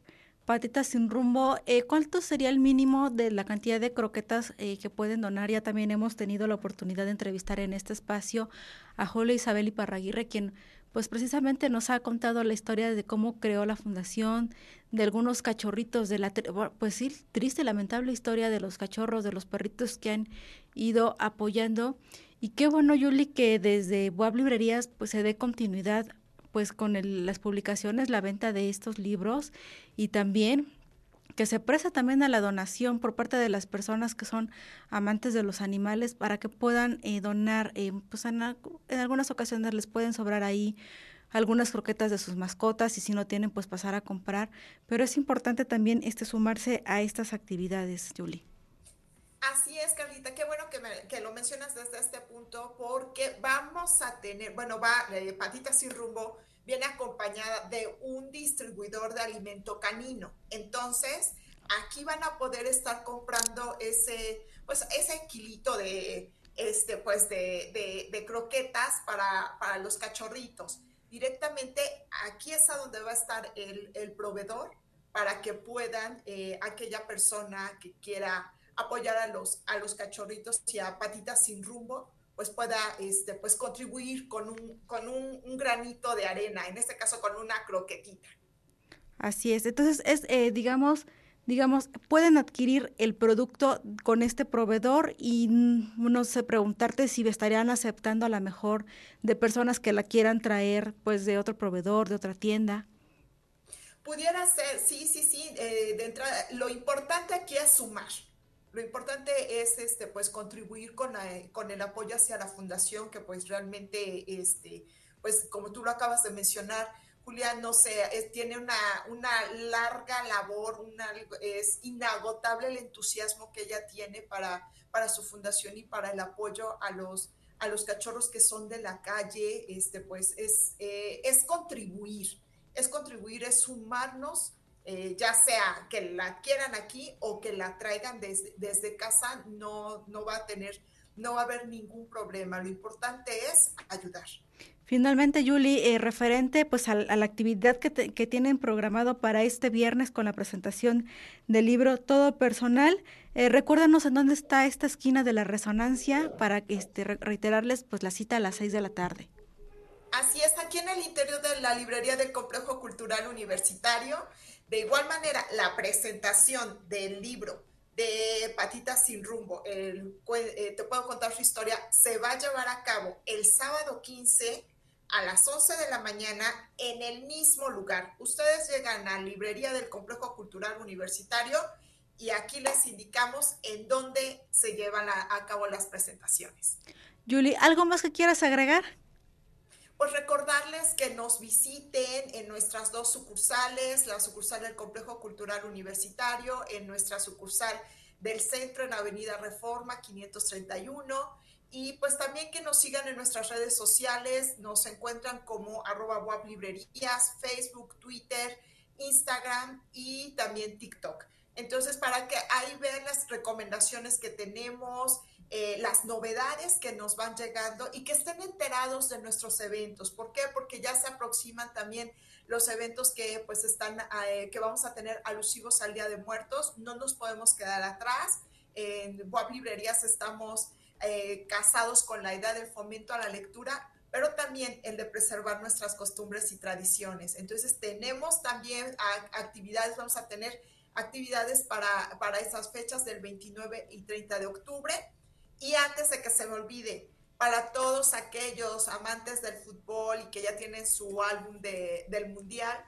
patitas sin rumbo, eh, ¿cuánto sería el mínimo de la cantidad de croquetas eh, que pueden donar? Ya también hemos tenido la oportunidad de entrevistar en este espacio a Julio Isabel Iparraguirre, quien pues precisamente nos ha contado la historia de cómo creó la fundación, de algunos cachorritos, de la, pues sí, triste, lamentable historia de los cachorros, de los perritos que han ido apoyando. Y qué bueno, Yuli, que desde Web Librerías pues se dé continuidad pues con las publicaciones, la venta de estos libros y también que se presta también a la donación por parte de las personas que son amantes de los animales para que puedan eh, donar, eh, pues en, algunas ocasiones les pueden sobrar ahí algunas croquetas de sus mascotas y si no tienen pues pasar a comprar, pero es importante también este sumarse a estas actividades, Julie. Así es, Carlita, qué bueno que, que, lo mencionas desde este punto, porque vamos a tener, bueno, va eh, Sin Rumbo, viene acompañada de un distribuidor de alimento canino. Entonces, aquí van a poder estar comprando ese, pues, ese kilito de, este, pues, de, de, croquetas para, para, los cachorritos. Directamente aquí es a donde va a estar el, el proveedor para que puedan, eh, aquella persona que quiera apoyar a los, a los cachorritos y a patitas sin rumbo, pues pueda este, pues contribuir con, un, con un, granito de arena, en este caso con una croquetita. Así es, entonces es, eh, digamos, digamos, pueden adquirir el producto con este proveedor y no sé, preguntarte si estarían aceptando a lo mejor de personas que la quieran traer pues de otro proveedor, de otra tienda. Pudiera ser, sí, sí, sí, eh, de entrada, lo importante aquí es sumar. Lo importante es este, pues, contribuir con, con el apoyo hacia la fundación, que pues realmente, este, pues como tú lo acabas de mencionar, Julián, no sé, tiene una, una larga labor, una, es inagotable el entusiasmo que ella tiene para, para su fundación y para el apoyo a los, a los cachorros que son de la calle, este, pues es, eh, es contribuir, es contribuir, es sumarnos, eh, ya sea que la quieran aquí o que la traigan desde, desde casa, no, no va a tener, no va a haber ningún problema. Lo importante es ayudar. Finalmente, Julie, eh, referente pues a, la actividad que, tienen programado para este viernes con la presentación del libro Todo Personal, eh, recuérdanos en dónde está esta esquina de la resonancia para este, reiterarles pues la cita a las seis de la tarde. Así es, aquí en el interior de la librería del Complejo Cultural Universitario. De igual manera, la presentación del libro de Patitas sin rumbo, el, eh, te puedo contar su historia, se va a llevar a cabo el sábado 15 a las 11 de la mañana en el mismo lugar. Ustedes llegan a la librería del Complejo Cultural Universitario y aquí les indicamos en dónde se llevan a, cabo las presentaciones. Julie, ¿algo más que quieras agregar? Pues recordarles que nos visiten en nuestras dos sucursales, la sucursal del Complejo Cultural Universitario, en nuestra sucursal del centro en Avenida Reforma 531 y pues también que nos sigan en nuestras redes sociales, nos encuentran como arroba web librerías, Facebook, Twitter, Instagram y también TikTok. Entonces, para que ahí vean las recomendaciones que tenemos, eh, las novedades que nos van llegando y que estén enterados de nuestros eventos. ¿Por qué? Porque ya se aproximan también los eventos que pues están, eh, que vamos a tener alusivos al Día de Muertos. No nos podemos quedar atrás. En Web Librerías estamos eh, casados con la idea del fomento a la lectura, pero también el de preservar nuestras costumbres y tradiciones. Entonces tenemos también actividades, vamos a tener actividades para, para esas fechas del 29 y 30 de octubre. Y antes de que se me olvide, para todos aquellos amantes del fútbol y que ya tienen su álbum de, del mundial,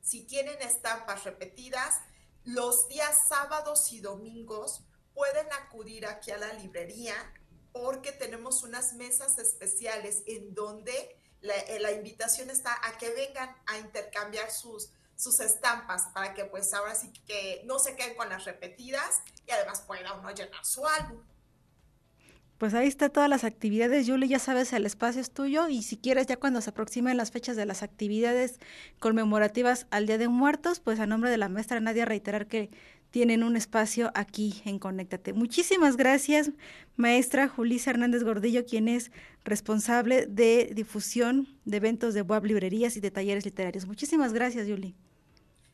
si tienen estampas repetidas, los días sábados y domingos pueden acudir aquí a la librería porque tenemos unas mesas especiales en donde la, eh, invitación está a que vengan a intercambiar sus, sus estampas para que pues ahora sí que no se queden con las repetidas y además pueda uno llenar su álbum. Pues ahí está todas las actividades, Julie, ya sabes, el espacio es tuyo y si quieres ya cuando se aproximen las fechas de las actividades conmemorativas al Día de Muertos, pues a nombre de la maestra Nadia reiterar que tienen un espacio aquí en Conéctate. Muchísimas gracias, maestra Julisa Hernández Gordillo, quien es responsable de difusión de eventos de web librerías y de talleres literarios. Muchísimas gracias, Yuli.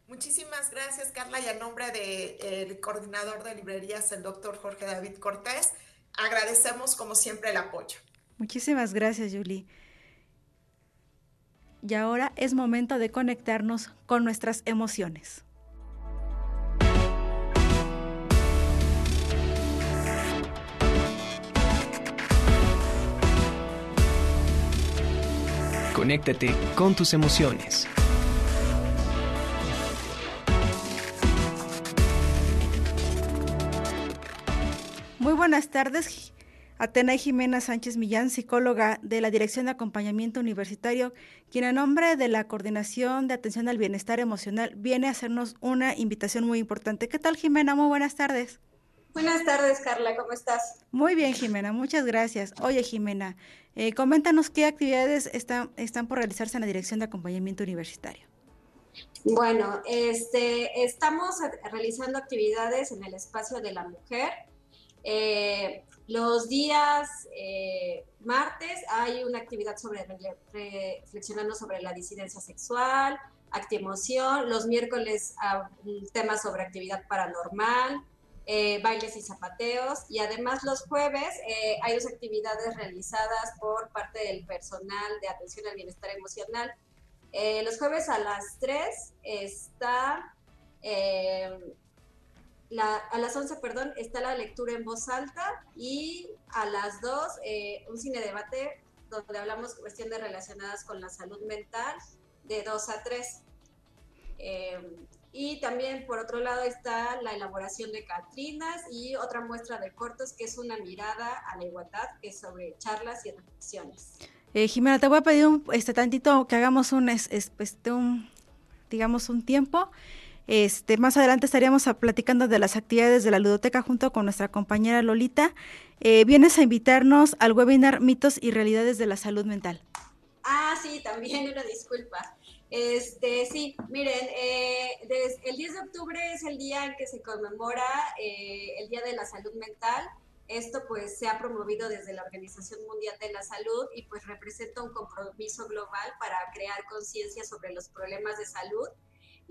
Muchísimas gracias, Carla, y a nombre del coordinador de librerías, el doctor Jorge David Cortés, agradecemos como siempre el apoyo. Muchísimas gracias, Yuli. Y ahora es momento de conectarnos con nuestras emociones. Conéctate con tus emociones. Buenas tardes. Atena Jimena Sánchez Millán, psicóloga de la Dirección de Acompañamiento Universitario, quien a nombre de la Coordinación de Atención al Bienestar Emocional viene a hacernos una invitación muy importante. ¿Qué tal, Jimena? Muy buenas tardes. Buenas tardes, Carla, ¿cómo estás? Muy bien, Jimena, muchas gracias. Oye, Jimena, eh, coméntanos qué actividades están, están por realizarse en la Dirección de Acompañamiento Universitario. Bueno, este, estamos realizando actividades en el espacio de la mujer. Eh, los días eh, martes hay una actividad sobre reflexionando sobre la disidencia sexual, actimoción. Los miércoles un tema sobre actividad paranormal. Eh, bailes y zapateos y además los jueves hay dos actividades realizadas por parte del personal de atención al bienestar emocional. Los jueves a las 3 está a las 11, perdón, está la lectura en voz alta y a las 2 eh, un cine debate donde hablamos cuestiones relacionadas con la salud mental de 2 a 3. Eh, y también por otro lado está la elaboración de Catrinas y otra muestra de cortos que es una mirada a la igualdad, que es sobre charlas y reflexiones. Eh, Jimena, te voy a pedir un, este tantito que hagamos un, este, un digamos un tiempo este, más adelante estaríamos platicando de las actividades de la ludoteca junto con nuestra compañera Lolita. Eh, vienes a invitarnos al webinar Mitos y Realidades de la Salud Mental. Ah, sí, también una disculpa. Este, sí, miren, eh, el 10 de octubre es el día en que se conmemora eh, el Día de la Salud Mental. Esto pues se ha promovido desde la Organización Mundial de la Salud y pues representa un compromiso global para crear conciencia sobre los problemas de salud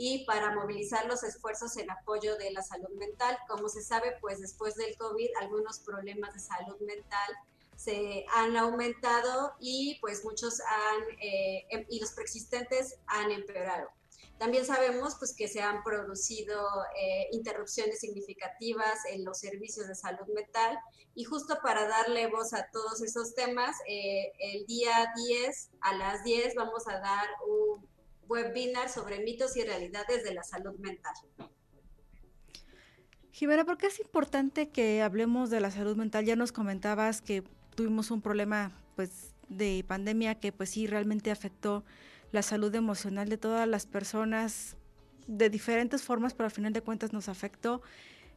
y para movilizar los esfuerzos en apoyo de la salud mental. Como se sabe, pues después del COVID algunos problemas de salud mental se han aumentado y pues muchos han, eh, em, y los preexistentes han empeorado. También sabemos pues, que se han producido eh, interrupciones significativas en los servicios de salud mental y justo para darle voz a todos esos temas, eh, el día 10 a las 10 vamos a dar un webinar sobre mitos y realidades de la salud mental. Jimena, ¿por qué es importante que hablemos de la salud mental? Ya nos comentabas que tuvimos un problema pues de pandemia que pues sí realmente afectó la salud emocional de todas las personas de diferentes formas, pero al final de cuentas nos afectó.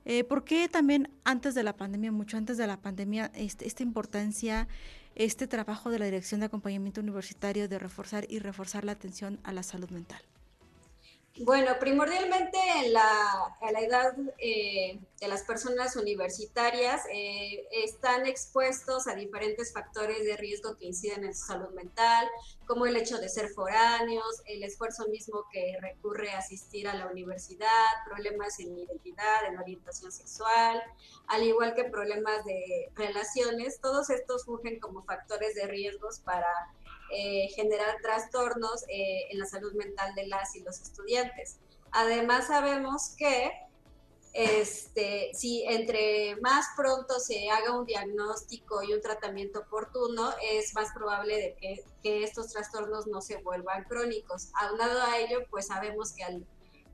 Eh, ¿Por qué también antes de la pandemia, mucho antes de la pandemia, este, esta importancia este trabajo de la Dirección de Acompañamiento Universitario de reforzar y reforzar la atención a la salud mental? Bueno, primordialmente en la, la edad eh, de las personas universitarias eh, están expuestos a diferentes factores de riesgo que inciden en su salud mental, como el hecho de ser foráneos, el esfuerzo mismo que recurre a asistir a la universidad, problemas en identidad, en orientación sexual, al igual que problemas de relaciones. Todos estos fungen como factores de riesgos para eh, generar trastornos eh, en la salud mental de las y los estudiantes. Además sabemos que este, si entre más pronto se haga un diagnóstico y un tratamiento oportuno, es más probable de que, estos trastornos no se vuelvan crónicos. Aunado a ello, pues sabemos que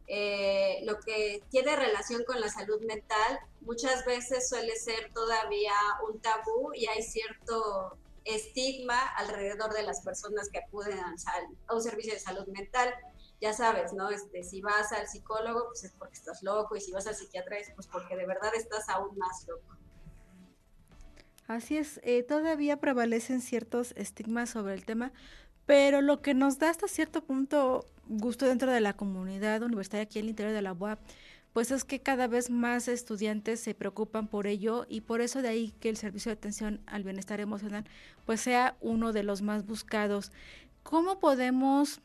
eh, lo que tiene relación con la salud mental muchas veces suele ser todavía un tabú y hay cierto estigma alrededor de las personas que acuden a, un servicio de salud mental. Ya sabes, ¿no? Este, si vas al psicólogo, pues es porque estás loco, y si vas al psiquiatra, es pues porque de verdad estás aún más loco. Así es, eh, todavía prevalecen ciertos estigmas sobre el tema, pero lo que nos da hasta cierto punto gusto dentro de la comunidad universitaria aquí en el interior de la UAP pues es que cada vez más estudiantes se preocupan por ello y por eso de ahí que el servicio de atención al bienestar emocional pues sea uno de los más buscados. ¿Cómo podemos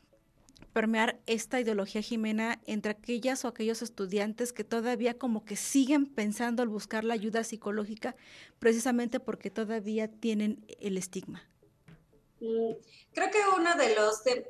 permear esta ideología, Jimena, entre aquellas o aquellos estudiantes que todavía como que siguen pensando al buscar la ayuda psicológica precisamente porque todavía tienen el estigma? Mm, creo que una de, los de,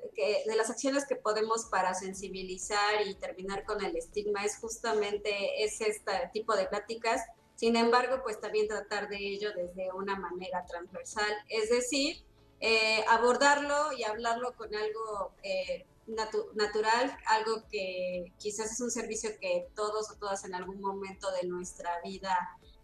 las acciones que podemos para sensibilizar y terminar con el estigma es justamente es este tipo de pláticas. Sin embargo, pues también tratar de ello desde una manera transversal, es decir, eh, abordarlo y hablarlo con algo eh, natural, algo que quizás es un servicio que todos o todas en algún momento de nuestra vida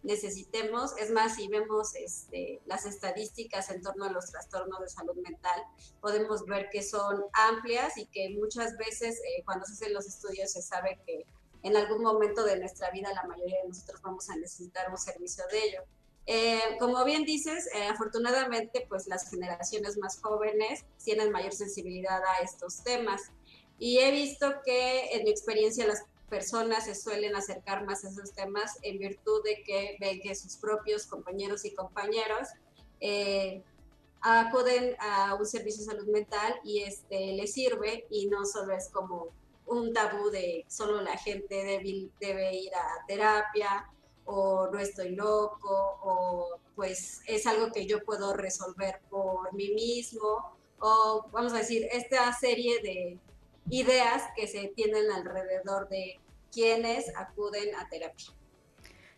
necesitemos. Es más, si vemos este, las estadísticas en torno a los trastornos de salud mental, podemos ver que son amplias y que muchas veces eh, cuando se hacen los estudios se sabe que en algún momento de nuestra vida la mayoría de nosotros vamos a necesitar un servicio de ello. Eh, como bien dices, eh, afortunadamente pues las generaciones más jóvenes tienen mayor sensibilidad a estos temas y he visto que en mi experiencia las personas se suelen acercar más a esos temas en virtud de que ven que sus propios compañeros y compañeras eh, acuden a un servicio de salud mental y este les sirve y no solo es como un tabú de solo la gente debe, debe ir a terapia o no estoy loco o pues es algo que yo puedo resolver por mí mismo o vamos a decir esta serie de ideas que se tienen alrededor de quienes acuden a terapia.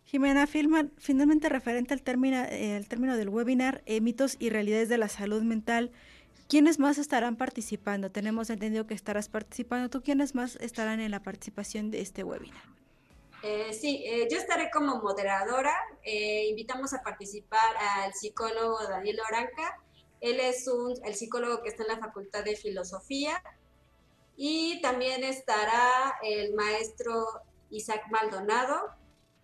Jimena, finalmente referente al término, el término del webinar, eh, mitos y realidades de la salud mental, ¿quiénes más estarán participando? Tenemos entendido que estarás participando. ¿Tú quiénes más estarán en la participación de este webinar? Eh, sí, eh, yo estaré como moderadora. Eh, invitamos a participar al psicólogo Daniel Oranca. Él es un, el psicólogo que está en la Facultad de Filosofía. Y también estará el maestro Isaac Maldonado.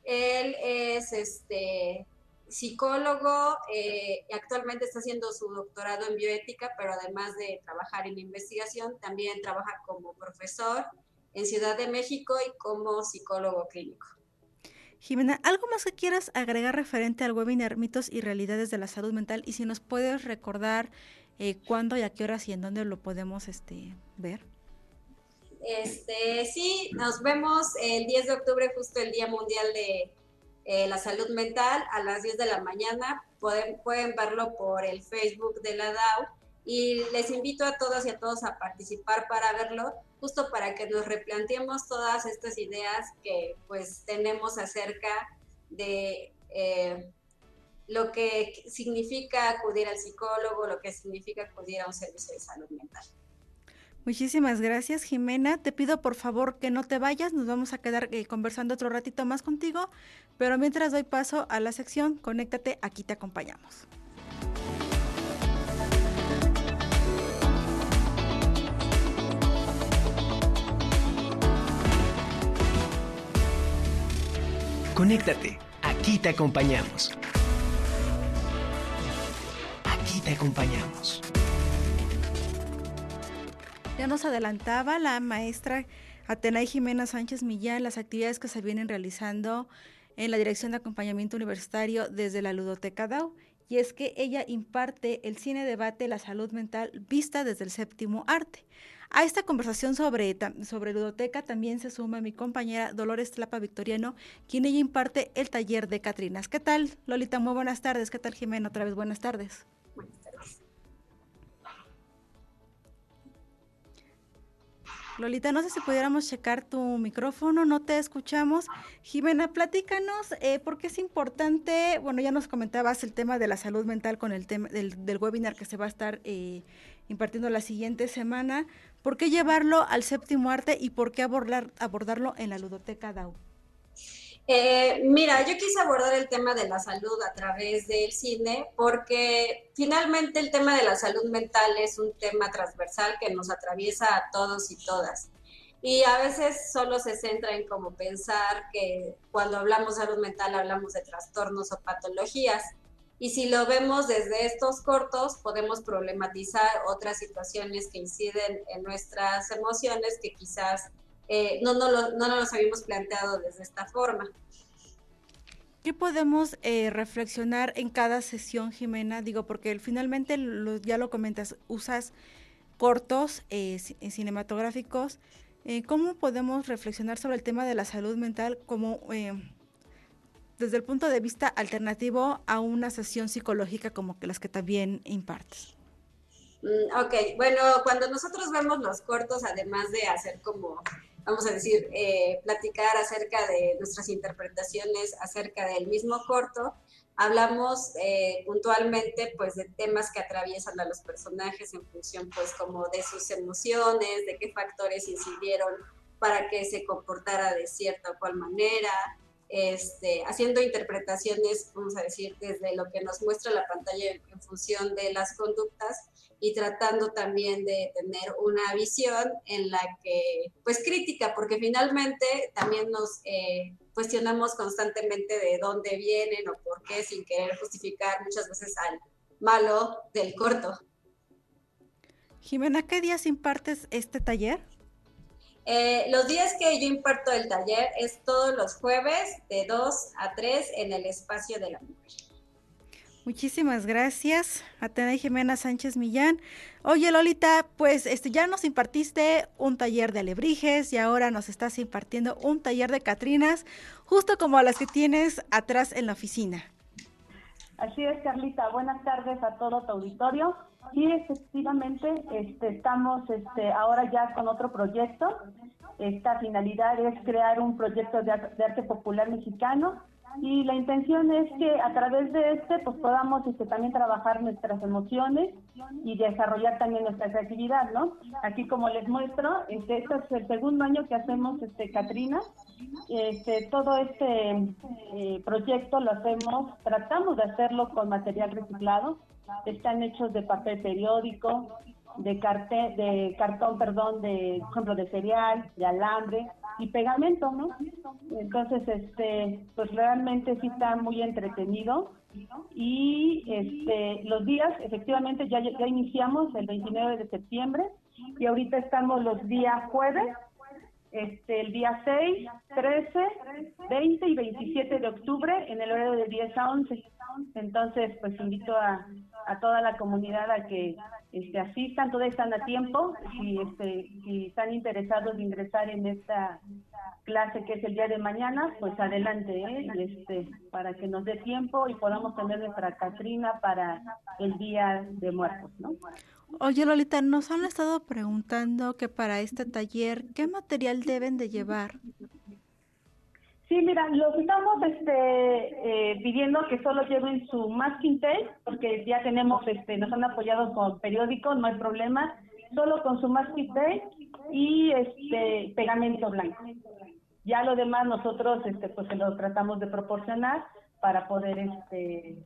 Él es este, psicólogo y actualmente está haciendo su doctorado en bioética, pero además de trabajar en investigación, también trabaja como profesor en Ciudad de México y como psicólogo clínico. Jimena, ¿algo más que quieras agregar referente al webinar Mitos y Realidades de la Salud Mental? Y si nos puedes recordar eh, cuándo y a qué horas y en dónde lo podemos este, ver. Este, sí, nos vemos el 10 de octubre, justo el Día Mundial de eh, la Salud Mental, a las 10 de la mañana. Pueden, verlo por el Facebook de la DAO y les invito a todas y a todos a participar para verlo, justo para que nos replanteemos todas estas ideas que pues tenemos acerca de eh, lo que significa acudir al psicólogo, lo que significa acudir a un servicio de salud mental. Muchísimas gracias, Jimena. Te pido por favor que no te vayas, nos vamos a quedar eh, conversando otro ratito más contigo, pero mientras doy paso a la sección, conéctate, aquí te acompañamos. Conéctate, aquí te acompañamos. Aquí te acompañamos. Ya nos adelantaba la maestra Atenay Jimena Sánchez Millán las actividades que se vienen realizando en la Dirección de Acompañamiento Universitario desde la Ludoteca DAO y es que ella imparte el cine debate la salud mental vista desde el séptimo arte. A esta conversación sobre, sobre ludoteca también se suma mi compañera Dolores Tlapa Victoriano, quien ella imparte el taller de Catrinas. ¿Qué tal, Lolita? Muy buenas tardes. ¿Qué tal, Jimena? Otra vez buenas tardes. Buenas tardes. Lolita, no sé si pudiéramos checar tu micrófono, no te escuchamos. Jimena, platícanos eh, por qué es importante, bueno, ya nos comentabas el tema de la salud mental con el tema del, del webinar que se va a estar eh, impartiendo la siguiente semana. ¿Por qué llevarlo al séptimo arte y por qué abordar, abordarlo en la ludoteca DAO? Eh, mira, yo quise abordar el tema de la salud a través del cine porque finalmente el tema de la salud mental es un tema transversal que nos atraviesa a todos y todas. Y a veces solo se centra en como pensar que cuando hablamos de salud mental hablamos de trastornos o patologías. Y si lo vemos desde estos cortos, podemos problematizar otras situaciones que inciden en nuestras emociones que quizás eh, no, no, lo, no nos habíamos planteado desde esta forma. ¿Qué podemos eh, reflexionar en cada sesión, Jimena? Digo, porque finalmente ya lo comentas, usas cortos eh, cinematográficos. ¿Cómo podemos reflexionar sobre el tema de la salud mental como desde el punto de vista alternativo a una sesión psicológica como que las que también impartes? Mm, ok, bueno, cuando nosotros vemos los cortos, además de hacer como, vamos a decir, eh, platicar acerca de nuestras interpretaciones acerca del mismo corto, hablamos eh, puntualmente pues de temas que atraviesan a los personajes en función pues como de sus emociones, de qué factores incidieron para que se comportara de cierta o cual manera, este, haciendo interpretaciones, vamos a decir, desde lo que nos muestra la pantalla en, función de las conductas y tratando también de tener una visión en la que, pues crítica, porque finalmente también nos eh, cuestionamos constantemente de dónde vienen o por qué, sin querer justificar muchas veces al malo del corto. Jimena, ¿qué días impartes este taller? Eh, los días que yo imparto el taller es todos los jueves de 2 a 3 en el espacio de la mujer. Muchísimas gracias, Atena Jimena Sánchez Millán. Oye, Lolita, pues este, ya nos impartiste un taller de alebrijes y ahora nos estás impartiendo un taller de Catrinas, justo como las que tienes atrás en la oficina. Así es, Carlita. Buenas tardes a todo tu auditorio. Sí, efectivamente, este, estamos este, ahora ya con otro proyecto. Esta finalidad es crear un proyecto de, arte popular mexicano y la intención es que a través de este pues podamos este, también trabajar nuestras emociones y desarrollar también nuestra creatividad, ¿no? Aquí como les muestro, este, este es el segundo año que hacemos este Catrina, este, todo este eh, proyecto lo hacemos, tratamos de hacerlo con material reciclado, están hechos de papel periódico, de, de cartón, perdón, de, por ejemplo, de cereal, de alambre y pegamento, ¿no? Entonces, este, pues realmente sí está muy entretenido y este, los días, efectivamente, ya, ya iniciamos el 29 de septiembre y ahorita estamos los días jueves este, el día 6, 13, 20 y 27 de octubre en el horario de 10 a 11. Entonces, pues invito a, a toda la comunidad a que este, asistan, todos están a tiempo, si, este, si están interesados en ingresar en esta clase que es el día de mañana, pues adelante, ¿eh? este, para que nos dé tiempo y podamos tener nuestra Catrina para el Día de Muertos, ¿no? Oye, Lolita, nos han estado preguntando que para este taller, ¿qué material deben de llevar? Sí, mira, los estamos este, eh, pidiendo que solo lleven su masking tape, porque ya tenemos, este, nos han apoyado con periódicos, no hay problema, solo con su masking tape y este pegamento blanco. Ya lo demás nosotros, este, pues se lo tratamos de proporcionar para poder, este,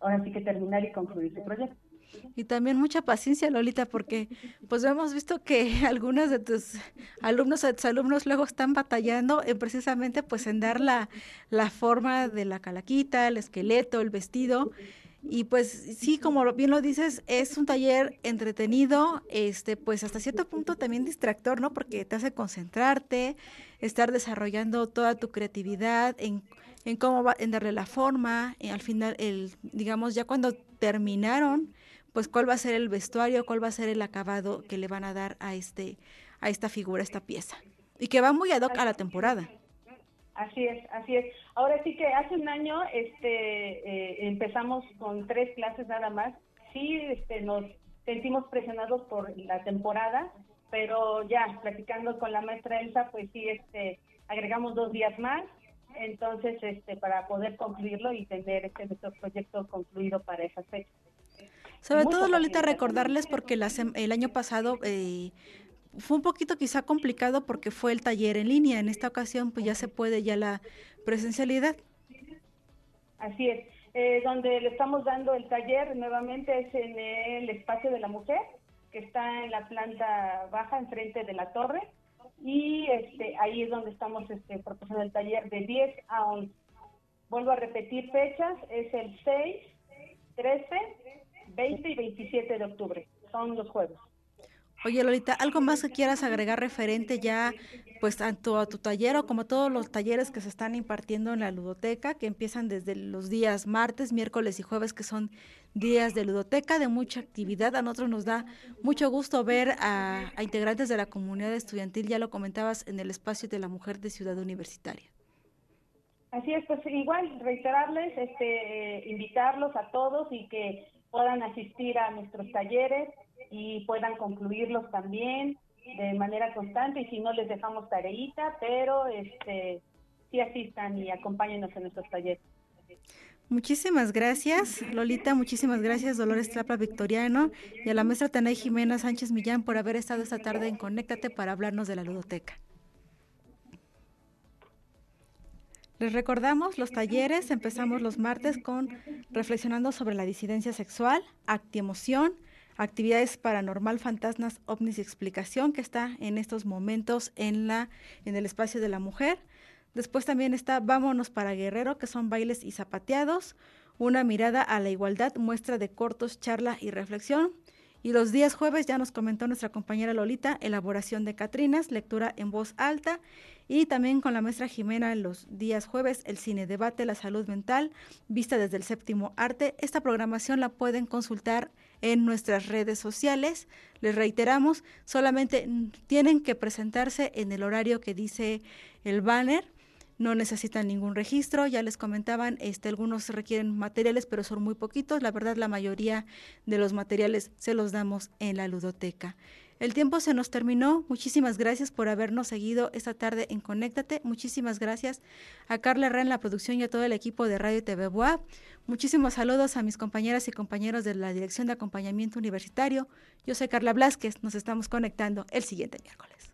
ahora sí que terminar y concluir su proyecto. Y también mucha paciencia, Lolita, porque pues hemos visto que (laughs) algunos de tus alumnos o alumnos luego están batallando en precisamente pues en dar la, la forma de la calaquita, el esqueleto, el vestido. Y pues sí, como bien lo dices, es un taller entretenido, este, pues hasta cierto punto también distractor, ¿no? Porque te hace concentrarte, estar desarrollando toda tu creatividad en, en cómo va, en darle la forma, al final, el, digamos, ya cuando terminaron, pues cuál va a ser el vestuario, cuál va a ser el acabado que le van a dar a este a esta figura, a esta pieza. Y que va muy ad hoc a la temporada. Así es, así es. Ahora sí que hace un año este eh, empezamos con tres clases nada más. Sí, este nos sentimos presionados por la temporada, pero ya platicando con la maestra Elsa, pues sí este agregamos dos días más entonces este para poder concluirlo y tener este nuestro proyecto concluido para esa fecha. Sobre todo, Lolita, recordarles porque el año pasado eh, fue un poquito quizá complicado porque fue el taller en línea. En esta ocasión, pues ya se puede ya la presencialidad. Así es. Eh, donde le estamos dando el taller nuevamente es en el espacio de la mujer, que está en la planta baja, enfrente de la torre. Y este, ahí es donde estamos este, proporcionando el taller de 10 a 11. Vuelvo a repetir fechas, es el 6, 13, 20 y 27 de octubre. Son los jueves. Oye, Lolita, ¿algo más que quieras agregar referente ya, pues tanto a tu taller o como todos los talleres que se están impartiendo en la ludoteca, que empiezan desde los días martes, miércoles y jueves, que son días de ludoteca, de mucha actividad? A nosotros nos da mucho gusto ver a, integrantes de la comunidad estudiantil, ya lo comentabas, en el espacio de la mujer de Ciudad Universitaria. Así es, pues igual reiterarles, este, eh, invitarlos a todos y que puedan asistir a nuestros talleres y puedan concluirlos también de manera constante y si no les dejamos tareita, pero este sí asistan y acompáñenos en nuestros talleres. Muchísimas gracias, Lolita. Muchísimas gracias, Dolores Tlapa Victoriano, y a la maestra Tanay Jimena Sánchez Millán por haber estado esta tarde en Conéctate para hablarnos de la ludoteca. Les recordamos los talleres, empezamos los martes con reflexionando sobre la disidencia sexual, actiemoción, actividades paranormal, fantasmas, ovnis y explicación que está en estos momentos en la en el espacio de la mujer. Después también está Vámonos para Guerrero, que son bailes y zapateados, una mirada a la igualdad, muestra de cortos, charla y reflexión. Y los días jueves, ya nos comentó nuestra compañera Lolita, elaboración de Catrinas, lectura en voz alta y también con la maestra Jimena los días jueves, el cine debate, la salud mental, vista desde el séptimo arte. Esta programación la pueden consultar en nuestras redes sociales. Les reiteramos, solamente tienen que presentarse en el horario que dice el banner no necesitan ningún registro, ya les comentaban, este, algunos requieren materiales, pero son muy poquitos, la verdad la mayoría de los materiales se los damos en la ludoteca. El tiempo se nos terminó. Muchísimas gracias por habernos seguido esta tarde en Conéctate. Muchísimas gracias a Carla Herrera en la producción y a todo el equipo de Radio TV Boa. Muchísimos saludos a mis compañeras y compañeros de la Dirección de Acompañamiento Universitario. Yo soy Carla Blasquez. Nos estamos conectando el siguiente miércoles.